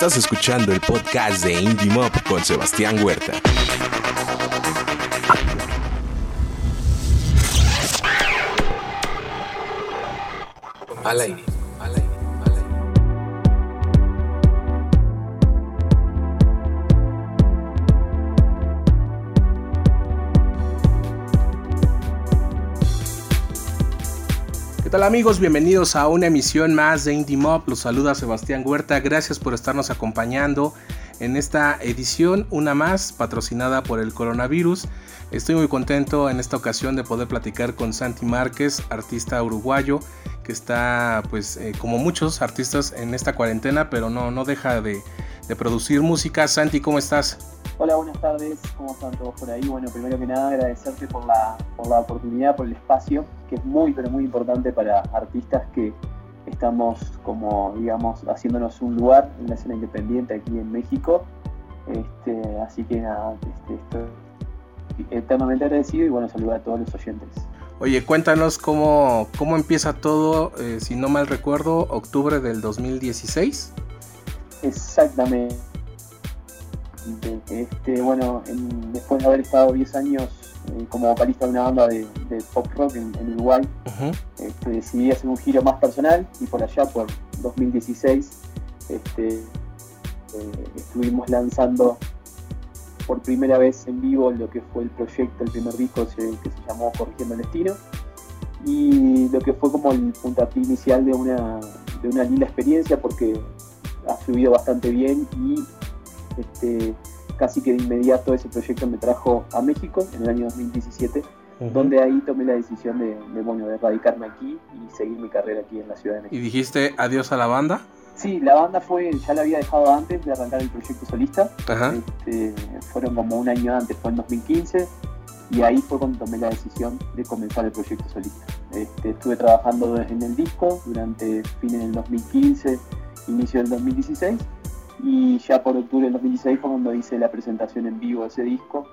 Estás escuchando el podcast de Indie Mob con Sebastián Huerta. Al. Tal amigos? Bienvenidos a una emisión más de Indie Mob. Los saluda Sebastián Huerta. Gracias por estarnos acompañando en esta edición, una más patrocinada por el coronavirus. Estoy muy contento en esta ocasión de poder platicar con Santi Márquez, artista uruguayo que está pues eh, como muchos artistas en esta cuarentena, pero no, no deja de, de producir música. Santi, ¿cómo estás? Hola, buenas tardes, ¿cómo están todos por ahí? Bueno, primero que nada agradecerte por la, por la oportunidad, por el espacio, que es muy, pero muy importante para artistas que estamos como, digamos, haciéndonos un lugar en la escena independiente aquí en México. Este, así que nada, este, estoy eternamente agradecido y bueno, saludar a todos los oyentes. Oye, cuéntanos cómo, cómo empieza todo, eh, si no mal recuerdo, octubre del 2016. Exactamente. Este, bueno, después de haber estado 10 años eh, como vocalista de una banda de, pop rock en, Uruguay, este, decidí hacer un giro más personal y por allá, por 2016, este, eh, estuvimos lanzando por primera vez en vivo lo que fue el proyecto, el primer disco que se llamó Corrigiendo el Destino y lo que fue como el puntapié inicial de una, de una linda experiencia porque ha fluido bastante bien y este, casi que de inmediato ese proyecto me trajo a México en el año 2017, donde ahí tomé la decisión de, bueno, de radicarme aquí y seguir mi carrera aquí en la Ciudad de México. ¿Y dijiste adiós a la banda? Sí, la banda fue, ya la había dejado antes de arrancar el proyecto solista. Este, fueron como un año antes, fue en 2015. Y ahí fue cuando tomé la decisión de comenzar el proyecto solista. Este, estuve trabajando en el disco durante fines del 2015, inicio del 2016 y ya por octubre del 2016 fue cuando hice la presentación en vivo de ese disco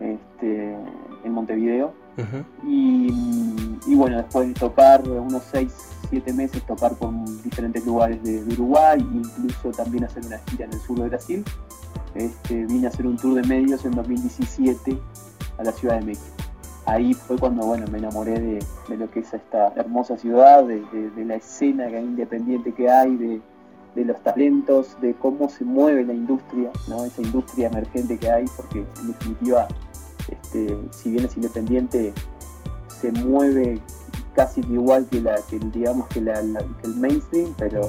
este, en Montevideo. y, bueno, después de tocar unos 6, 7 meses, tocar por diferentes lugares de, Uruguay, incluso también hacer una gira en el sur de Brasil, este, vine a hacer un tour de medios en 2017 a la Ciudad de México. Ahí fue cuando bueno, me enamoré de, lo que es esta hermosa ciudad, de, de la escena independiente que hay, de, de los talentos, de cómo se mueve la industria, ¿no? esa industria emergente que hay, porque en definitiva, este, si bien es independiente, se mueve casi igual que la que digamos que, la, el mainstream, pero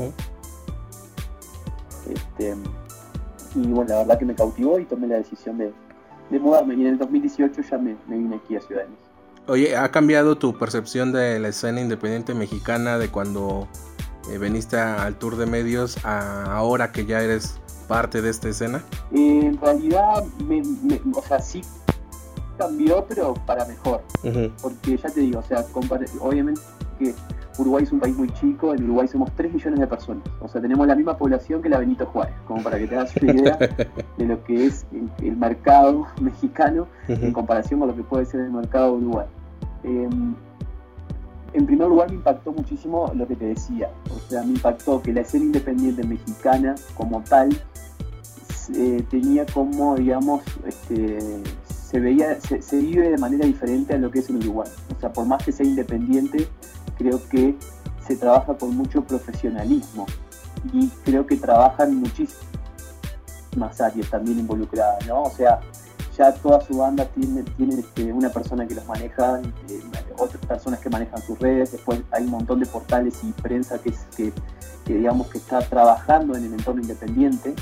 este, y bueno, la verdad que me cautivó y tomé la decisión de, mudarme y en el 2018 ya me, me vine aquí a Ciudad de México. Oye, ¿ha cambiado tu percepción de la escena independiente mexicana de cuando eh, veniste al tour de medios ahora que ya eres parte de esta escena? en realidad, o sea, sí cambió, pero para mejor. Porque ya te digo, o sea, obviamente que Uruguay es un país muy chico, en Uruguay somos 3 millones de personas. O sea, tenemos la misma población que la Benito Juárez, como para que te hagas una idea de lo que es el, mercado mexicano en comparación con lo que puede ser el mercado de Uruguay. Em, en primer lugar me impactó muchísimo lo que te decía, o sea, me impactó que la escena independiente mexicana como tal eh, tenía como, digamos, este, se veía, se, vive de manera diferente a lo que es en Uruguay. O sea, por más que sea independiente, creo que se trabaja con mucho profesionalismo y creo que trabajan muchísimas áreas también involucradas, ¿no? O sea, ya toda su banda tiene, tiene este, una persona que los maneja, eh, otras personas que manejan sus redes, después hay un montón de portales y prensa que, que, digamos que está trabajando en el entorno independiente.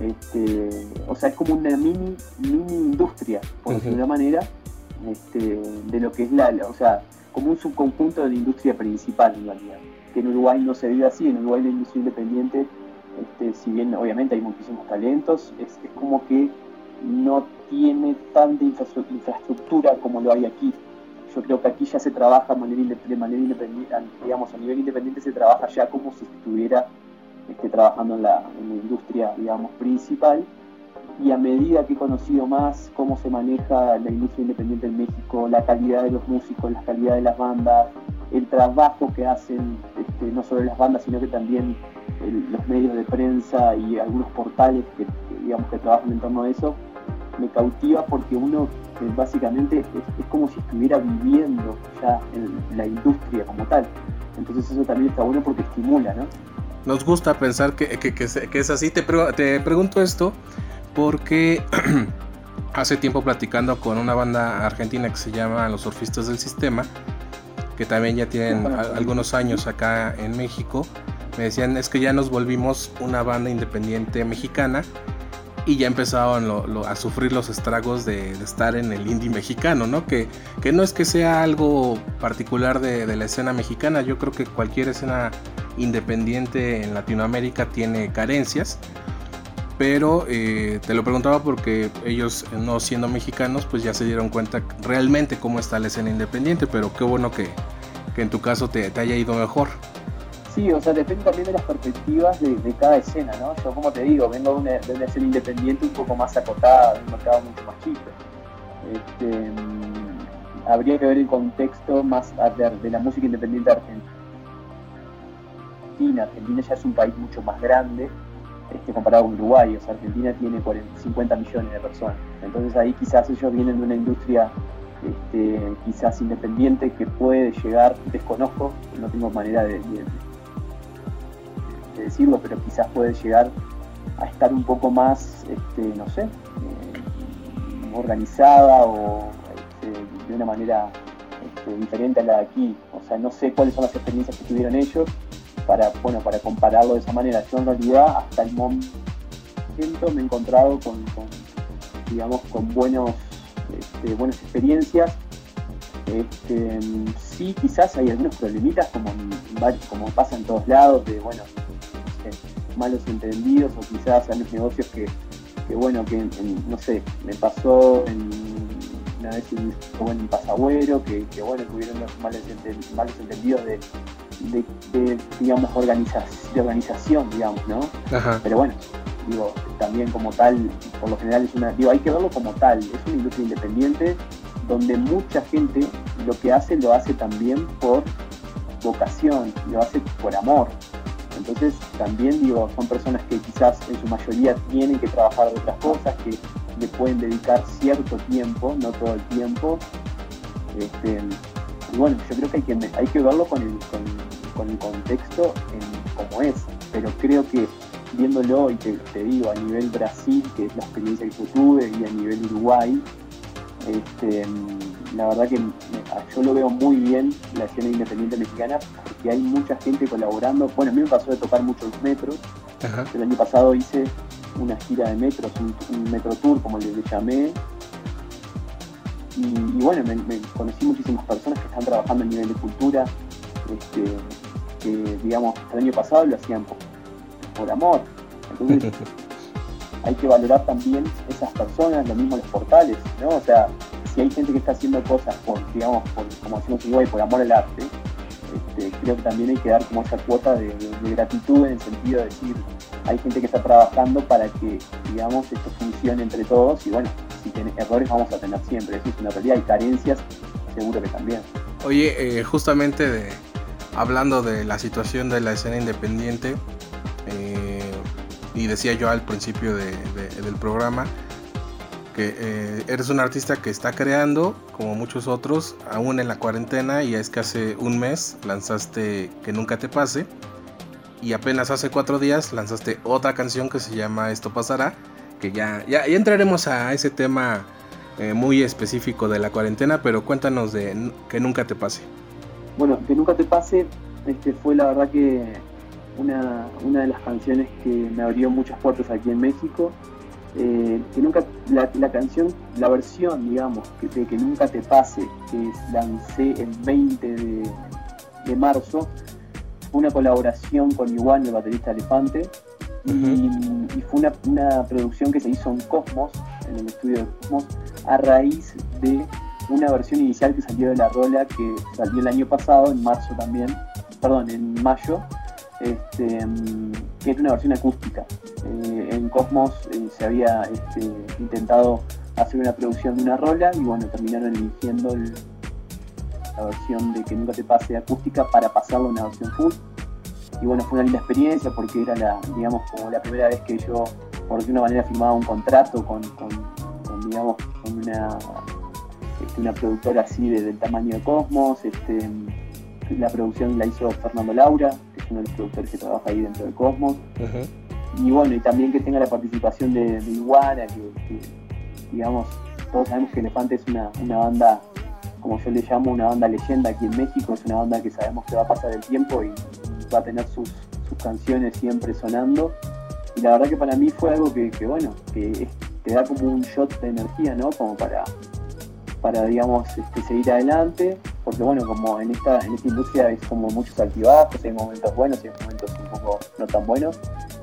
Este, o sea, es como una mini, mini industria, por decirlo de una manera, este, de lo que es la, o sea, como un subconjunto de la industria principal en realidad. Que en Uruguay no se vive así, en Uruguay la industria independiente, este, si bien obviamente hay muchísimos talentos, es, es como que no tiene tanta infraestructura como lo hay aquí. Yo creo que aquí ya se trabaja de manera, independiente, digamos, a nivel independiente se trabaja ya como si estuviera este, trabajando en la, industria, digamos, principal. Y a medida que he conocido más cómo se maneja la industria independiente en México, la calidad de los músicos, la calidad de las bandas, el trabajo que hacen, este, no solo las bandas, sino que también los medios de prensa y algunos portales que, digamos que trabajan en torno a eso, me cautiva porque uno eh, básicamente es, como si estuviera viviendo ya en la industria como tal. Entonces eso también está bueno porque estimula, ¿no? Nos gusta pensar que, es así. Te, te pregunto esto porque hace tiempo platicando con una banda argentina que se llama Los Surfistas del Sistema, que también ya tienen algunos años acá en México, me decían es que ya nos volvimos una banda independiente mexicana y ya empezaban a sufrir los estragos de, estar en el indie mexicano, ¿no? Que, que no es que sea algo particular de, de, la escena mexicana, yo creo que cualquier escena independiente en Latinoamérica tiene carencias, pero eh, te lo preguntaba porque ellos no siendo mexicanos pues ya se dieron cuenta realmente cómo está la escena independiente, pero qué bueno que, en tu caso te, haya ido mejor. Sí, o sea, depende también de las perspectivas de, cada escena, ¿no? Yo como te digo, vengo de una, escena independiente un poco más acotada, de un mercado mucho más chico. Este, mm, habría que ver el contexto más de, de la música independiente argentina. Argentina ya es un país mucho más grande, este, comparado con Uruguay, o sea, Argentina tiene 50 millones de personas. Entonces ahí quizás ellos vienen de una industria este, quizás independiente que puede llegar, desconozco, no tengo manera de, decirlo, pero quizás puede llegar a estar un poco más, este, no sé, eh, organizada o de una manera diferente a la de aquí. O sea, no sé cuáles son las experiencias que tuvieron ellos, para, bueno, para compararlo de esa manera. Yo en realidad hasta el momento me he encontrado con, digamos, con buenos, este, buenas experiencias. Este, sí, quizás hay algunos problemitas como, como pasa en todos lados, de bueno, malos entendidos o quizás hay negocios que, bueno, que no sé, me pasó en, una vez en, bueno, en Pasagüero, que, bueno, tuvieron los malos, entendidos de, de, digamos, de organización, digamos, ¿no? Pero bueno, digo, también como tal, por lo general es una, digo, hay que verlo como tal, es una industria independiente donde mucha gente lo que hace lo hace también por vocación, lo hace por amor. Entonces también digo, son personas que quizás en su mayoría tienen que trabajar de otras cosas, que le pueden dedicar cierto tiempo, no todo el tiempo. Este, y bueno, yo creo que hay que, hay que verlo con el, con el contexto en cómo es, pero creo que viéndolo, y te, te, digo, a nivel Brasil, que es la experiencia que yo tuve, y a nivel Uruguay, este, la verdad que yo lo veo muy bien la escena independiente mexicana, porque hay mucha gente colaborando. Bueno, a mí me pasó de tocar muchos metros. El año pasado hice una gira de metros, un, metro tour, como le, llamé. Y, bueno, me, conocí muchísimas personas que están trabajando a nivel de cultura, este, que digamos el año pasado lo hacían por, amor. Entonces hay que valorar también esas personas, lo mismo los portales, ¿no? O sea, si hay gente que está haciendo cosas por, digamos, por, como decimos igual, por amor al arte, este, creo que también hay que dar como esa cuota de, gratitud en el sentido de decir, hay gente que está trabajando para que, digamos, esto funcione entre todos y bueno, si tiene errores vamos a tener siempre, eso es una realidad, hay carencias, seguro que también. Oye, eh, justamente de, hablando de la situación de la escena independiente, eh, y decía yo al principio del programa, que eh, eres un artista que está creando, como muchos otros, aún en la cuarentena, y es que hace un mes lanzaste Que Nunca Te Pase, y apenas hace cuatro días lanzaste otra canción que se llama Esto Pasará, que ya, ya, entraremos a ese tema eh, muy específico de la cuarentena, pero cuéntanos de Que Nunca Te Pase. Bueno, que nunca te pase, este, fue la verdad que una, de las canciones que me abrió muchas puertas aquí en México. Eh, que nunca, la, canción, la versión, digamos, que, de que nunca te pase, que lancé el 20 de, marzo, fue una colaboración con Iguan, el baterista Elefante, y, fue una, una, producción que se hizo en Cosmos, en el estudio de Cosmos, a raíz de una versión inicial que salió de la rola que salió el año pasado, en marzo también, perdón, en mayo, este, que es una versión acústica. Eh, en Cosmos eh, se había este, intentado hacer una producción de una rola y bueno, terminaron eligiendo la versión de que nunca te pase acústica para pasarlo a una versión full. bueno, fue una linda experiencia porque era la, digamos, como la primera vez que yo, por de una manera, firmaba un contrato con, digamos, con una, este, una productora así del tamaño de Cosmos. Este, la producción la hizo Fernando Laura, que es uno de los productores que trabaja ahí dentro de Cosmos. Y bueno, y también que tenga la participación de, Iguana, que, digamos, todos sabemos que Elefante es una, una banda como yo le llamo, una banda leyenda aquí en México. Es una banda que sabemos que va a pasar el tiempo y va a tener sus, canciones siempre sonando. Y la verdad que para mí fue algo que, bueno, que te da como un shot de energía, ¿no? Como para, para digamos, este, seguir adelante. Porque bueno, como en esta, en esta industria es como muchos altibajos, hay momentos buenos hay momentos un poco no tan buenos.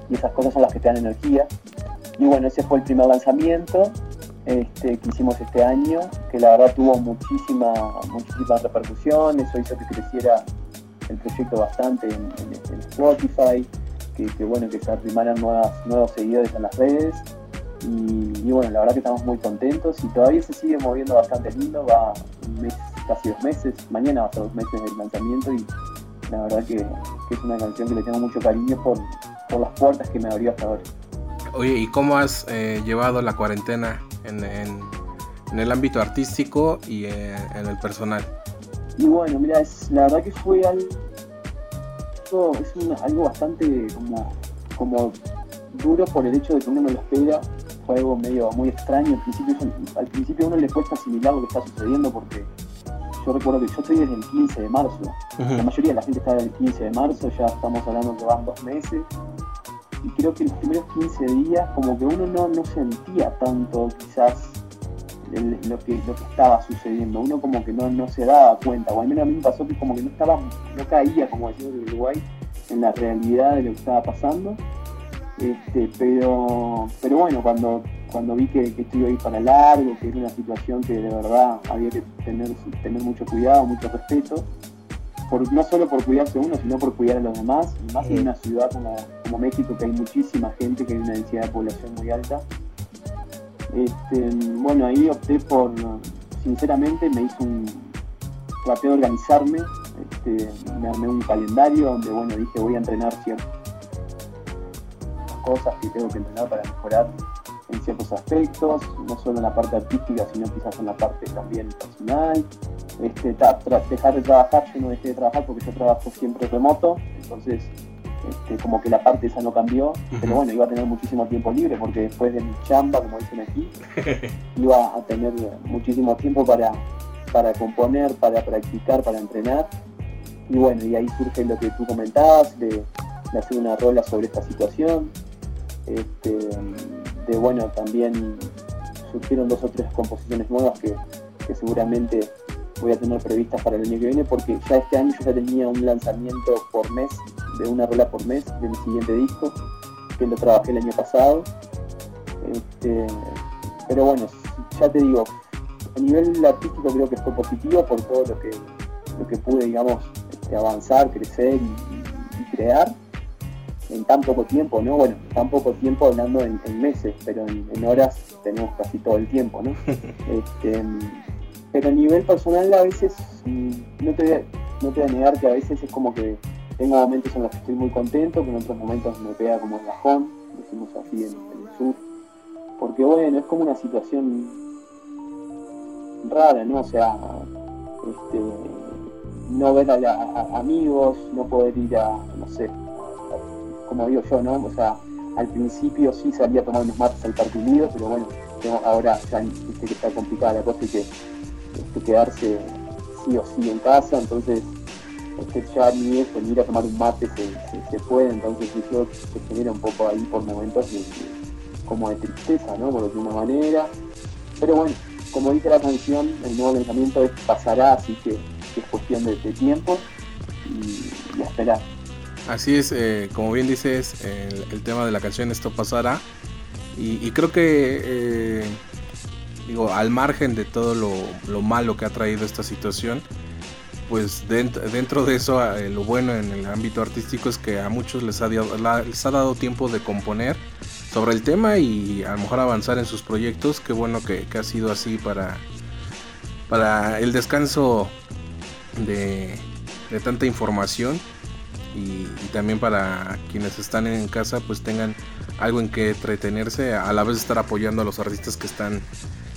Y esas cosas son las que te dan energía. Y bueno, ese fue el primer lanzamiento este, que hicimos este año, que la verdad tuvo muchísima, muchísimas repercusiones, eso hizo que creciera el proyecto bastante en, Spotify, que, bueno, que se arrimaran nuevos seguidores en las redes. Y, bueno, la verdad que estamos muy contentos y todavía se sigue moviendo bastante lindo, va un mes, casi dos meses, mañana va a ser dos meses del lanzamiento y la verdad que, es una canción que le tengo mucho cariño por, por las puertas que me abrió hasta ahora. Oye, ¿y cómo has eh, llevado la cuarentena en, el ámbito artístico y en, el personal? Y bueno, mira, es, la verdad que fue algo, es algo bastante como, como duro por el hecho de que uno no lo espera. Fue algo medio muy extraño. Al principio, al principio a uno le cuesta asimilar lo que está sucediendo porque yo recuerdo que yo estoy desde el 15 de marzo. La mayoría de la gente está desde el 15 de marzo, ya estamos hablando que van dos meses y creo que los primeros 15 días como que uno no, no sentía tanto quizás lo, que, lo que estaba sucediendo, uno como que no, no se daba cuenta, o al menos a mí me pasó que como que no estaba, no caía, como decimos en Uruguay, en la realidad de lo que estaba pasando. Este, pero, pero bueno, cuando, cuando vi que, que esto iba a ir para largo, que era una situación que de verdad había que tener, tener mucho cuidado, mucho respeto, no solo por cuidarse uno, sino por cuidar a los demás, y más en una ciudad como, como, México, que hay muchísima gente, que hay una densidad de población muy alta. Este, bueno, ahí opté por, sinceramente, me hice un, traté de organizarme, este, me armé un calendario donde, bueno, dije voy a entrenar ciertas cosas que tengo que entrenar para mejorar en ciertos aspectos, no solo en la parte artística, sino quizás en la parte también personal. Este, dejar de trabajar, yo no dejé de trabajar porque yo trabajo siempre remoto, entonces este, como que la parte esa no cambió, pero bueno, iba a tener muchísimo tiempo libre porque después de mi chamba, como dicen aquí, iba a tener muchísimo tiempo para, para componer, para practicar, para entrenar. Y bueno, y ahí surge lo que tú comentabas, de, hacer una rola sobre esta situación. Este, de bueno, también surgieron dos o tres composiciones nuevas que, seguramente voy a tener previstas para el año que viene porque ya este año yo ya tenía un lanzamiento por mes, de una rola por mes de mi siguiente disco, que lo trabajé el año pasado. Este, pero bueno, ya te digo, a nivel artístico creo que fue positivo por todo lo que, lo que pude, digamos, este, avanzar, crecer y, crear en tan poco tiempo, ¿no? Bueno, tan poco tiempo hablando en, meses, pero en, horas tenemos casi todo el tiempo, ¿no? Este, pero a nivel personal a veces, mm, no te, voy a, no te voy a negar que a veces es como que tengo momentos en los que estoy muy contento, que en otros momentos me pega como el bajón, decimos así en, el sur, porque bueno, es como una situación rara, ¿no? O sea, este, no ver a, amigos, no poder ir a, no sé, como digo yo, ¿no? O sea, al principio sí salía a tomar unos mates al Parque Unido, pero bueno, ahora ya viste que está complicada la cosa y que quedarse sí o sí en casa, entonces este, ya ni eso, ni ir a tomar un mate se, puede, entonces eso se genera un poco ahí por momentos como de tristeza, ¿no? Por alguna manera. Pero bueno, como dice la canción, el nuevo lanzamiento pasará, así que, es cuestión de, tiempo y, esperar. Así es, eh, como bien dices, el, tema de la canción Esto pasará. Y, creo que eh, digo, al margen de todo lo, malo que ha traído esta situación, pues dentro, de eso eh, lo bueno en el ámbito artístico es que a muchos les ha, les ha dado tiempo de componer sobre el tema y a lo mejor avanzar en sus proyectos. Qué bueno que, ha sido así para, para el descanso de, tanta información. Y, también para quienes están en casa pues tengan algo en que entretenerse a la vez estar apoyando a los artistas que están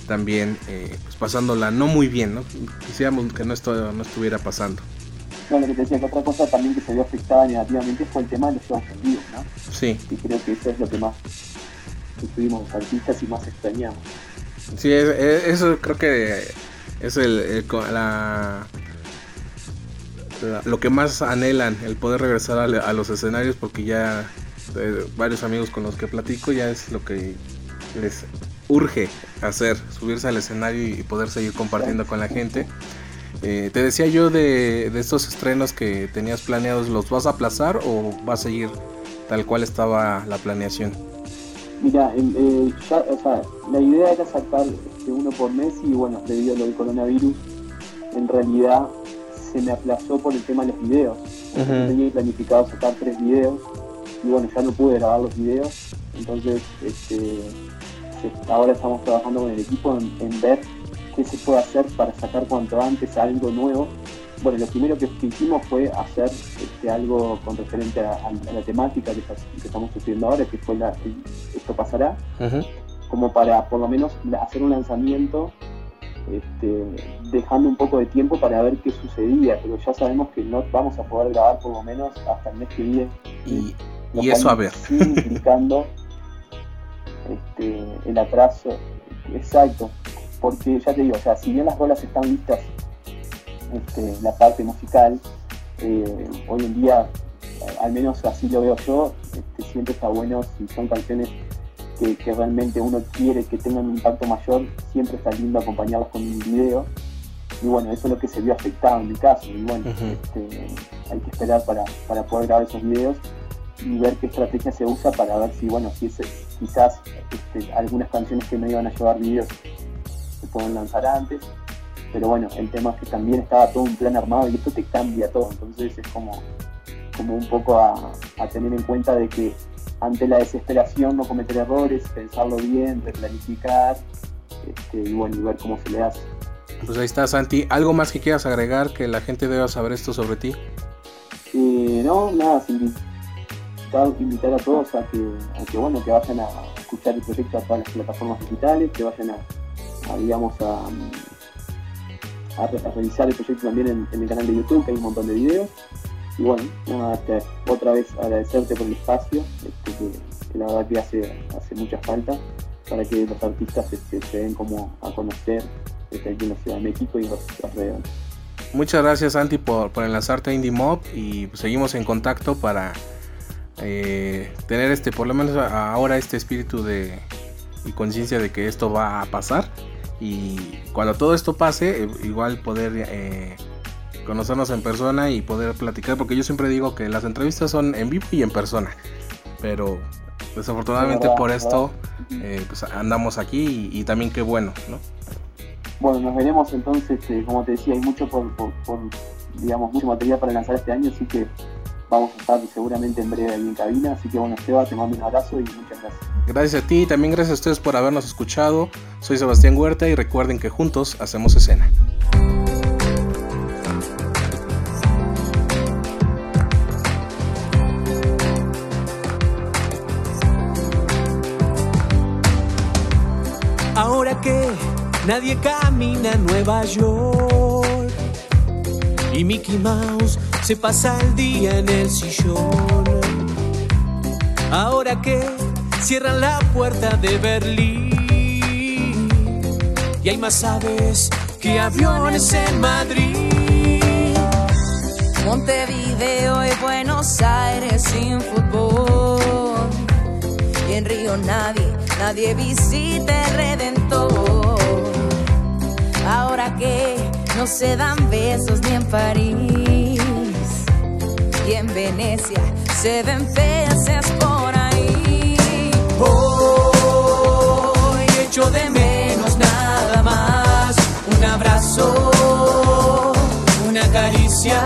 también eh, pues pasándola no muy bien, ¿no? Quisiéramos que no, esto, no estuviera pasando. Bueno, lo que te decía que otra cosa también que se vio afectada negativamente fue el tema de los Juegos ¿no? Sí. Y creo que eso es lo que más estuvimos artistas y más extrañamos. Sí, eso creo que es el, la, lo que más anhelan, el poder regresar a, los escenarios porque ya eh, varios amigos con los que platico ya es lo que les urge hacer, subirse al escenario y poder seguir compartiendo con la gente. Eh, te decía yo de, estos estrenos que tenías planeados, ¿los vas a aplazar o va a seguir tal cual estaba la planeación? Mira, la idea era sacar este, uno por mes y bueno, debido a lo del coronavirus, en realidad se me aplazó por el tema de los videos. Tenía planificado sacar tres videos y bueno, ya no pude grabar los videos, entonces este, ahora estamos trabajando con el equipo en, ver qué se puede hacer para sacar cuanto antes algo nuevo. Bueno, lo primero que, hicimos fue hacer este, algo con referente a, la temática que, estamos sufriendo ahora, que fue la, esto pasará, como para por lo menos hacer un lanzamiento este, dejando un poco de tiempo para ver qué sucedía, pero ya sabemos que no vamos a poder grabar por lo menos hasta el mes que viene. Y, eso a ver. implicando este, el atraso, exacto, porque ya te digo, o sea, si bien las rolas están listas, este, la parte musical, eh, hoy en día, al menos así lo veo yo, este, siempre está bueno si son canciones que, realmente uno quiere que tengan un impacto mayor, siempre está lindo acompañarlos con un video. Y bueno, eso es lo que se vio afectado en mi caso. Y bueno, este, hay que esperar para, para poder grabar esos videos y ver qué estrategia se usa para ver si, bueno, si es, quizás este, algunas canciones que no iban a llevar videos se pueden lanzar antes. Pero bueno, el tema es que también estaba todo un plan armado y esto te cambia todo. Entonces es como, como un poco a, tener en cuenta de que ante la desesperación no cometer errores, pensarlo bien, planificar este, y bueno, y ver cómo se le hace. Pues ahí está Santi. ¿Algo más que quieras agregar que la gente deba saber esto sobre ti? Eh, no, nada, sin invitar a todos a que, que, bueno, que vayan a escuchar el proyecto a todas las plataformas digitales, que vayan a, digamos, a, revisar el proyecto también en, el canal de YouTube, que hay un montón de videos. Y bueno, otra vez agradecerte por el espacio, este, que, la verdad que hace, hace mucha falta para que los artistas este, se den como a conocer este, aquí en la Ciudad de México y los alrededores. Muchas gracias Santi por, por enlazarte a Indie Mob y seguimos en contacto para eh, tener este, por lo menos ahora este espíritu de y conciencia de que esto va a pasar y cuando todo esto pase, eh, igual poder eh, conocernos en persona y poder platicar, porque yo siempre digo que las entrevistas son en vivo y en persona, pero desafortunadamente por esto pues andamos aquí y, también qué bueno, ¿no? Bueno, nos veremos entonces, como te decía, hay mucho por, digamos, mucho material para lanzar este año, así que vamos a estar seguramente en breve ahí en cabina. Así que bueno, Seba, te mando un abrazo y muchas gracias. Gracias a ti y también gracias a ustedes por habernos escuchado. Soy Sebastián Huerta y recuerden que juntos hacemos escena. Nadie camina en Nueva York y Mickey Mouse se pasa el día en el sillón. Ahora que cierran la puerta de Berlín y hay más aves que aviones en Madrid. Montevideo y Buenos Aires sin fútbol. Y en Río nadie, nadie visita el Redentor. Ahora que no se dan besos ni en París y en Venecia se ven peces por ahí. Hoy echo de menos nada más un abrazo, una caricia,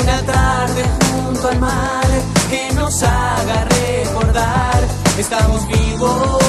una tarde junto al mar que nos haga recordar estamos vivos.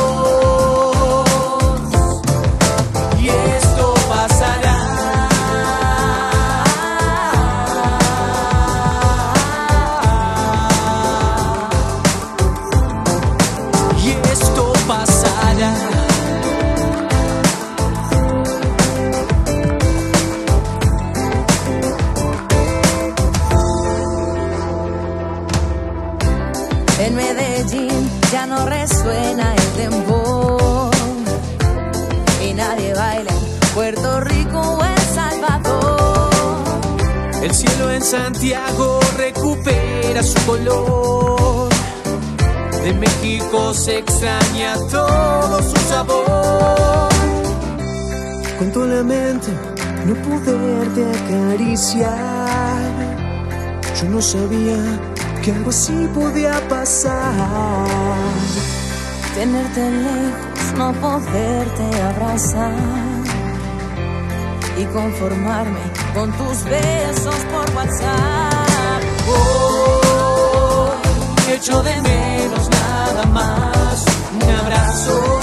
Se extraña todo su sabor. Con la mente no poderte acariciar. Yo no sabía que algo así podía pasar. Tenerte lejos, no poderte abrazar. Y conformarme con tus besos por WhatsApp. Oh, echo de menos nada más. Un abrazo.